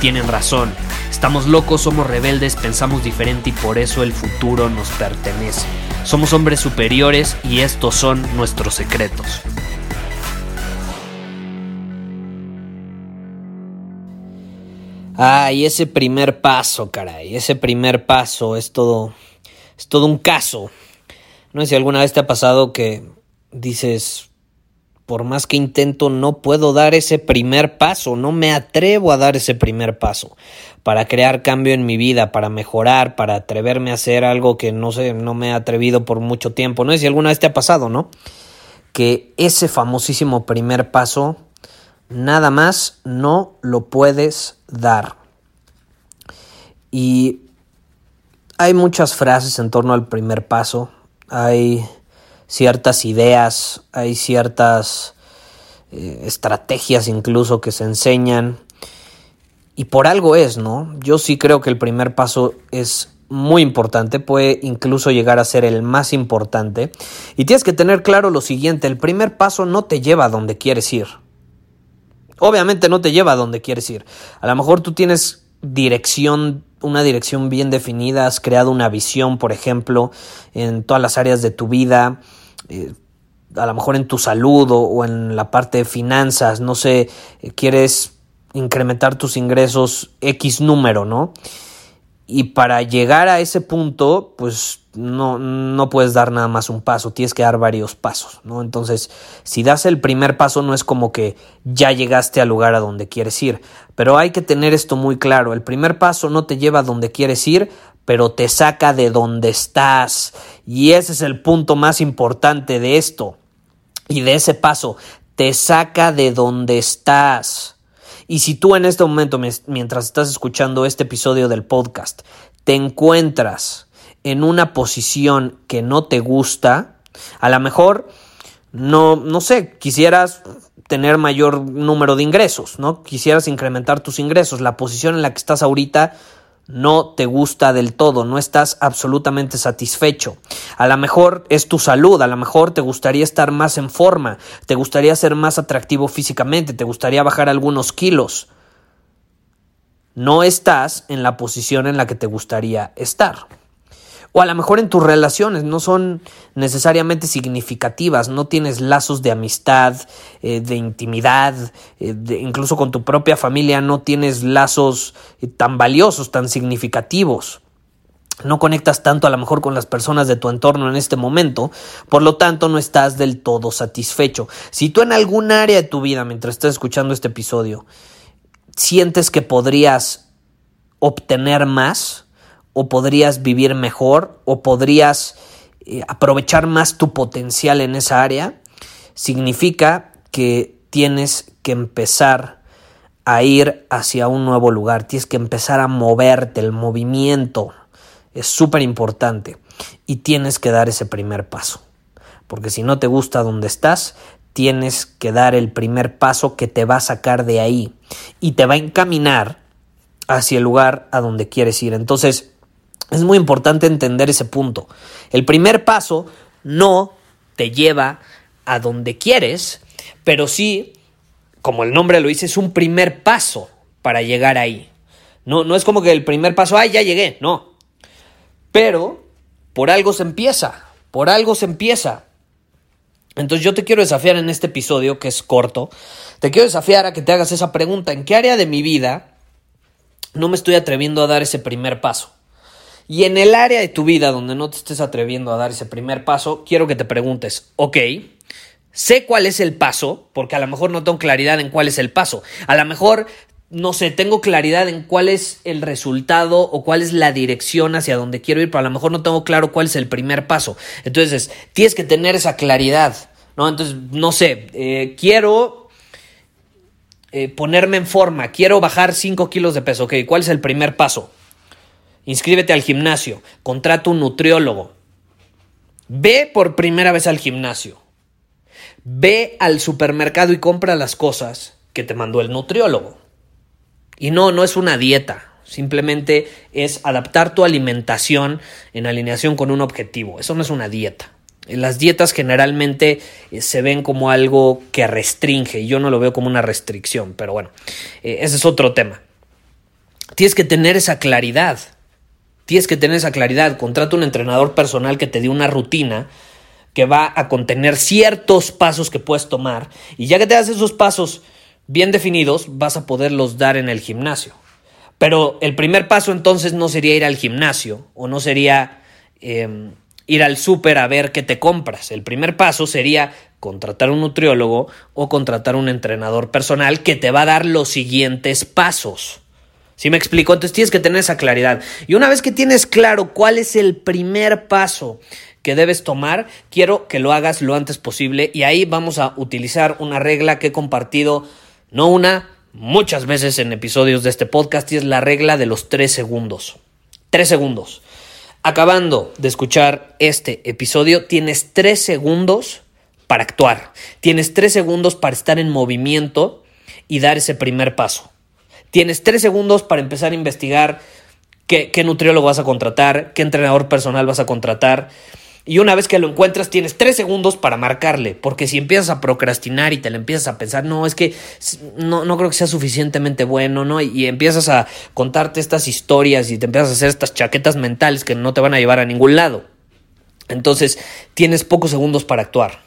tienen razón. Estamos locos, somos rebeldes, pensamos diferente y por eso el futuro nos pertenece. Somos hombres superiores y estos son nuestros secretos. Ay, ese primer paso, caray, ese primer paso es todo, es todo un caso. No sé si alguna vez te ha pasado que dices, por más que intento, no puedo dar ese primer paso, no me atrevo a dar ese primer paso para crear cambio en mi vida, para mejorar, para atreverme a hacer algo que no sé, no me he atrevido por mucho tiempo. No sé si alguna vez te ha pasado, ¿no? Que ese famosísimo primer paso nada más no lo puedes dar. Y hay muchas frases en torno al primer paso, hay ciertas ideas, hay ciertas eh, estrategias incluso que se enseñan. Y por algo es, ¿no? Yo sí creo que el primer paso es muy importante, puede incluso llegar a ser el más importante. Y tienes que tener claro lo siguiente, el primer paso no te lleva a donde quieres ir obviamente no te lleva a donde quieres ir. A lo mejor tú tienes dirección, una dirección bien definida, has creado una visión, por ejemplo, en todas las áreas de tu vida. Eh, a lo mejor en tu salud o, en la parte de finanzas, no sé, eh, quieres incrementar tus ingresos X número, ¿no? Y para llegar a ese punto, pues no, no puedes dar nada más un paso, tienes que dar varios pasos, ¿no? Entonces, si das el primer paso, no es como que ya llegaste al lugar a donde quieres ir, pero hay que tener esto muy claro, el primer paso no te lleva a donde quieres ir, pero te saca de donde estás, y ese es el punto más importante de esto, y de ese paso, te saca de donde estás. Y si tú en este momento, mientras estás escuchando este episodio del podcast, te encuentras en una posición que no te gusta, a lo mejor no, no sé, quisieras tener mayor número de ingresos, ¿no? Quisieras incrementar tus ingresos. La posición en la que estás ahorita no te gusta del todo, no estás absolutamente satisfecho. A lo mejor es tu salud, a lo mejor te gustaría estar más en forma, te gustaría ser más atractivo físicamente, te gustaría bajar algunos kilos. No estás en la posición en la que te gustaría estar. O a lo mejor en tus relaciones no son necesariamente significativas, no tienes lazos de amistad, eh, de intimidad, eh, incluso con tu propia familia no tienes lazos eh, tan valiosos, tan significativos. No conectas tanto a lo mejor con las personas de tu entorno en este momento, por lo tanto no estás del todo satisfecho. Si tú en algún área de tu vida, mientras estás escuchando este episodio, sientes que podrías obtener más, o podrías vivir mejor o podrías eh, aprovechar más tu potencial en esa área, significa que tienes que empezar a ir hacia un nuevo lugar, tienes que empezar a moverte, el movimiento es súper importante y tienes que dar ese primer paso, porque si no te gusta donde estás, tienes que dar el primer paso que te va a sacar de ahí y te va a encaminar hacia el lugar a donde quieres ir. Entonces, es muy importante entender ese punto. El primer paso no te lleva a donde quieres, pero sí, como el nombre lo dice, es un primer paso para llegar ahí. No, no es como que el primer paso, ay, ya llegué, no. Pero por algo se empieza, por algo se empieza. Entonces yo te quiero desafiar en este episodio, que es corto, te quiero desafiar a que te hagas esa pregunta, ¿en qué área de mi vida no me estoy atreviendo a dar ese primer paso? Y en el área de tu vida donde no te estés atreviendo a dar ese primer paso, quiero que te preguntes, ok, sé cuál es el paso, porque a lo mejor no tengo claridad en cuál es el paso. A lo mejor no sé, tengo claridad en cuál es el resultado o cuál es la dirección hacia donde quiero ir, pero a lo mejor no tengo claro cuál es el primer paso. Entonces, tienes que tener esa claridad, ¿no? Entonces, no sé, eh, quiero eh, ponerme en forma, quiero bajar 5 kilos de peso, ok, ¿cuál es el primer paso? Inscríbete al gimnasio, contrata un nutriólogo, ve por primera vez al gimnasio, ve al supermercado y compra las cosas que te mandó el nutriólogo. Y no, no es una dieta. Simplemente es adaptar tu alimentación en alineación con un objetivo. Eso no es una dieta. Las dietas generalmente eh, se ven como algo que restringe yo no lo veo como una restricción, pero bueno, eh, ese es otro tema. Tienes que tener esa claridad. Tienes que tener esa claridad. Contrata un entrenador personal que te dé una rutina que va a contener ciertos pasos que puedes tomar y ya que te das esos pasos bien definidos, vas a poderlos dar en el gimnasio. Pero el primer paso entonces no sería ir al gimnasio o no sería em, ir al súper a ver qué te compras. El primer paso sería contratar un nutriólogo o contratar un entrenador personal que te va a dar los siguientes pasos. ¿Sí me explico? Entonces tienes que tener esa claridad. Y una vez que tienes claro cuál es el primer paso que debes tomar, quiero que lo hagas lo antes posible y ahí vamos a utilizar una regla que he compartido no una, muchas veces en episodios de este podcast y es la regla de los tres segundos. Tres segundos. Acabando de escuchar este episodio, tienes tres segundos para actuar. Tienes tres segundos para estar en movimiento y dar ese primer paso. Tienes tres segundos para empezar a investigar qué, nutriólogo vas a contratar, qué entrenador personal vas a contratar, y una vez que lo encuentras, tienes tres segundos para marcarle. Porque si empiezas a procrastinar y te le empiezas a pensar, no, es que no, no creo que sea suficientemente bueno, ¿no? Y, empiezas a contarte estas historias y te empiezas a hacer estas chaquetas mentales que no te van a llevar a ningún lado. Entonces, tienes pocos segundos para actuar.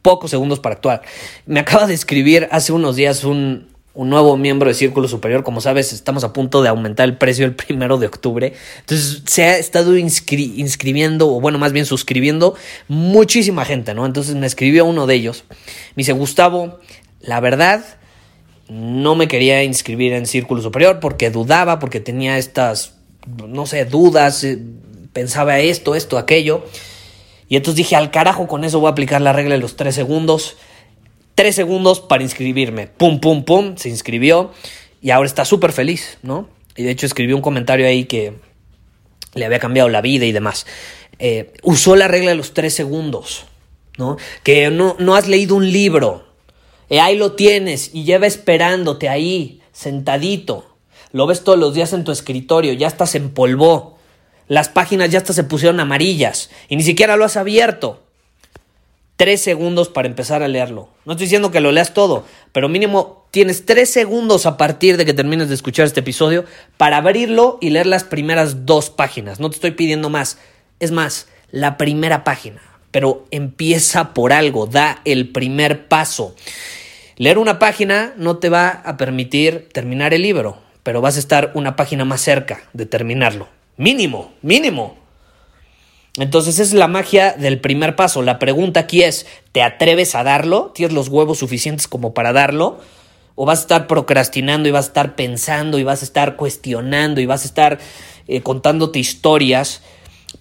Pocos segundos para actuar. Me acaba de escribir hace unos días un, un nuevo miembro de Círculo Superior. Como sabes, estamos a punto de aumentar el precio el primero de octubre. Entonces se ha estado inscribiendo, o bueno, más bien suscribiendo muchísima gente, ¿no? Entonces me escribió uno de ellos. Me dice, Gustavo, la verdad, no me quería inscribir en Círculo Superior porque dudaba, porque tenía estas, no sé, dudas, eh, pensaba esto, esto, aquello. Y entonces dije, al carajo, con eso voy a aplicar la regla de los tres segundos tres segundos para inscribirme. Pum, pum, pum, se inscribió y ahora está súper feliz, ¿no? Y de hecho escribió un comentario ahí que le había cambiado la vida y demás. Eh, usó la regla de los tres segundos, ¿no? Que no, no has leído un libro. Eh, ahí lo tienes y lleva esperándote ahí, sentadito. Lo ves todos los días en tu escritorio, ya estás en polvo. Las páginas ya hasta se pusieron amarillas y ni siquiera lo has abierto tres segundos para empezar a leerlo. No estoy diciendo que lo leas todo, pero mínimo tienes tres segundos a partir de que termines de escuchar este episodio para abrirlo y leer las primeras dos páginas. No te estoy pidiendo más. Es más, la primera página. Pero empieza por algo, da el primer paso. Leer una página no te va a permitir terminar el libro, pero vas a estar una página más cerca de terminarlo. Mínimo, mínimo. Entonces es la magia del primer paso. La pregunta aquí es, ¿te atreves a darlo? ¿Tienes los huevos suficientes como para darlo? ¿O vas a estar procrastinando y vas a estar pensando y vas a estar cuestionando y vas a estar eh, contándote historias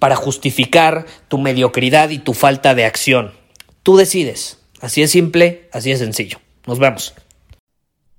para justificar tu mediocridad y tu falta de acción? Tú decides. Así es simple, así es sencillo. Nos vemos.